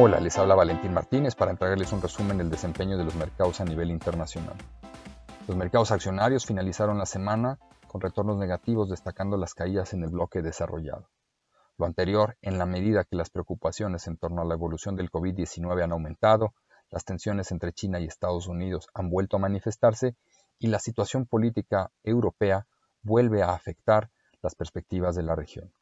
Hola, les habla Valentín Martínez para entregarles un resumen del desempeño de los mercados a nivel internacional. Los mercados accionarios finalizaron la semana con retornos negativos destacando las caídas en el bloque desarrollado. Lo anterior en la medida que las preocupaciones en torno a la evolución del COVID-19 han aumentado, las tensiones entre China y Estados Unidos han vuelto a manifestarse y la situación política europea vuelve a afectar las perspectivas de la región.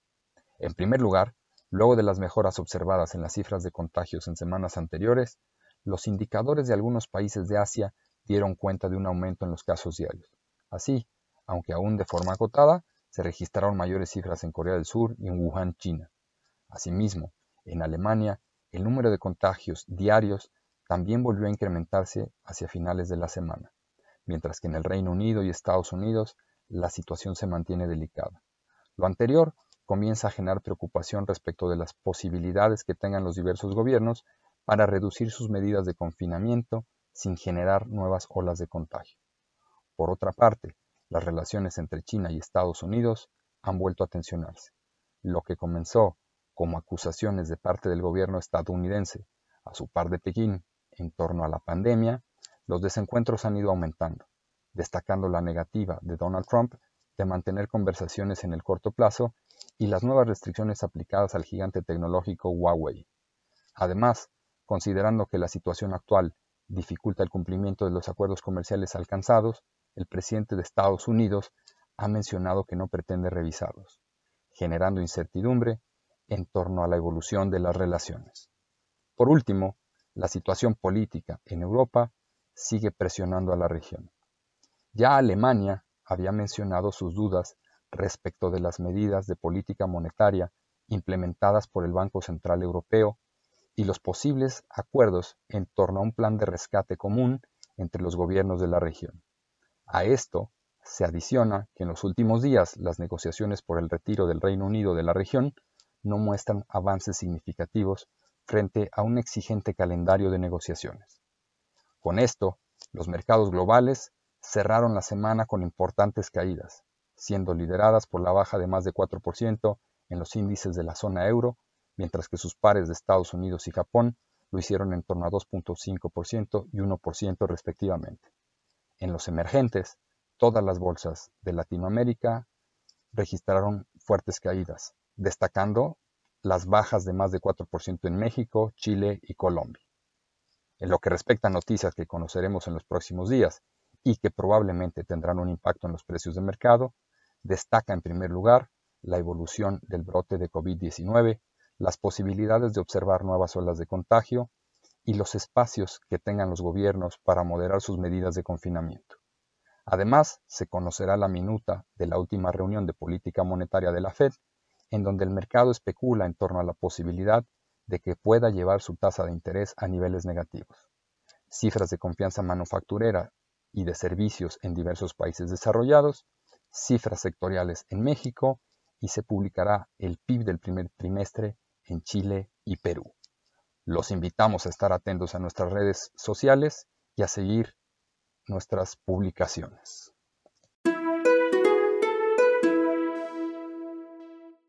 En primer lugar, Luego de las mejoras observadas en las cifras de contagios en semanas anteriores, los indicadores de algunos países de Asia dieron cuenta de un aumento en los casos diarios. Así, aunque aún de forma acotada, se registraron mayores cifras en Corea del Sur y en Wuhan, China. Asimismo, en Alemania, el número de contagios diarios también volvió a incrementarse hacia finales de la semana, mientras que en el Reino Unido y Estados Unidos la situación se mantiene delicada. Lo anterior comienza a generar preocupación respecto de las posibilidades que tengan los diversos gobiernos para reducir sus medidas de confinamiento sin generar nuevas olas de contagio. Por otra parte, las relaciones entre China y Estados Unidos han vuelto a tensionarse. Lo que comenzó como acusaciones de parte del gobierno estadounidense a su par de Pekín en torno a la pandemia, los desencuentros han ido aumentando, destacando la negativa de Donald Trump de mantener conversaciones en el corto plazo y las nuevas restricciones aplicadas al gigante tecnológico Huawei. Además, considerando que la situación actual dificulta el cumplimiento de los acuerdos comerciales alcanzados, el presidente de Estados Unidos ha mencionado que no pretende revisarlos, generando incertidumbre en torno a la evolución de las relaciones. Por último, la situación política en Europa sigue presionando a la región. Ya Alemania había mencionado sus dudas respecto de las medidas de política monetaria implementadas por el Banco Central Europeo y los posibles acuerdos en torno a un plan de rescate común entre los gobiernos de la región. A esto se adiciona que en los últimos días las negociaciones por el retiro del Reino Unido de la región no muestran avances significativos frente a un exigente calendario de negociaciones. Con esto, los mercados globales cerraron la semana con importantes caídas, siendo lideradas por la baja de más de 4% en los índices de la zona euro, mientras que sus pares de Estados Unidos y Japón lo hicieron en torno a 2.5% y 1% respectivamente. En los emergentes, todas las bolsas de Latinoamérica registraron fuertes caídas, destacando las bajas de más de 4% en México, Chile y Colombia. En lo que respecta a noticias que conoceremos en los próximos días y que probablemente tendrán un impacto en los precios de mercado, Destaca en primer lugar la evolución del brote de COVID-19, las posibilidades de observar nuevas olas de contagio y los espacios que tengan los gobiernos para moderar sus medidas de confinamiento. Además, se conocerá la minuta de la última reunión de política monetaria de la Fed, en donde el mercado especula en torno a la posibilidad de que pueda llevar su tasa de interés a niveles negativos. Cifras de confianza manufacturera y de servicios en diversos países desarrollados cifras sectoriales en México y se publicará el PIB del primer trimestre en Chile y Perú. Los invitamos a estar atentos a nuestras redes sociales y a seguir nuestras publicaciones.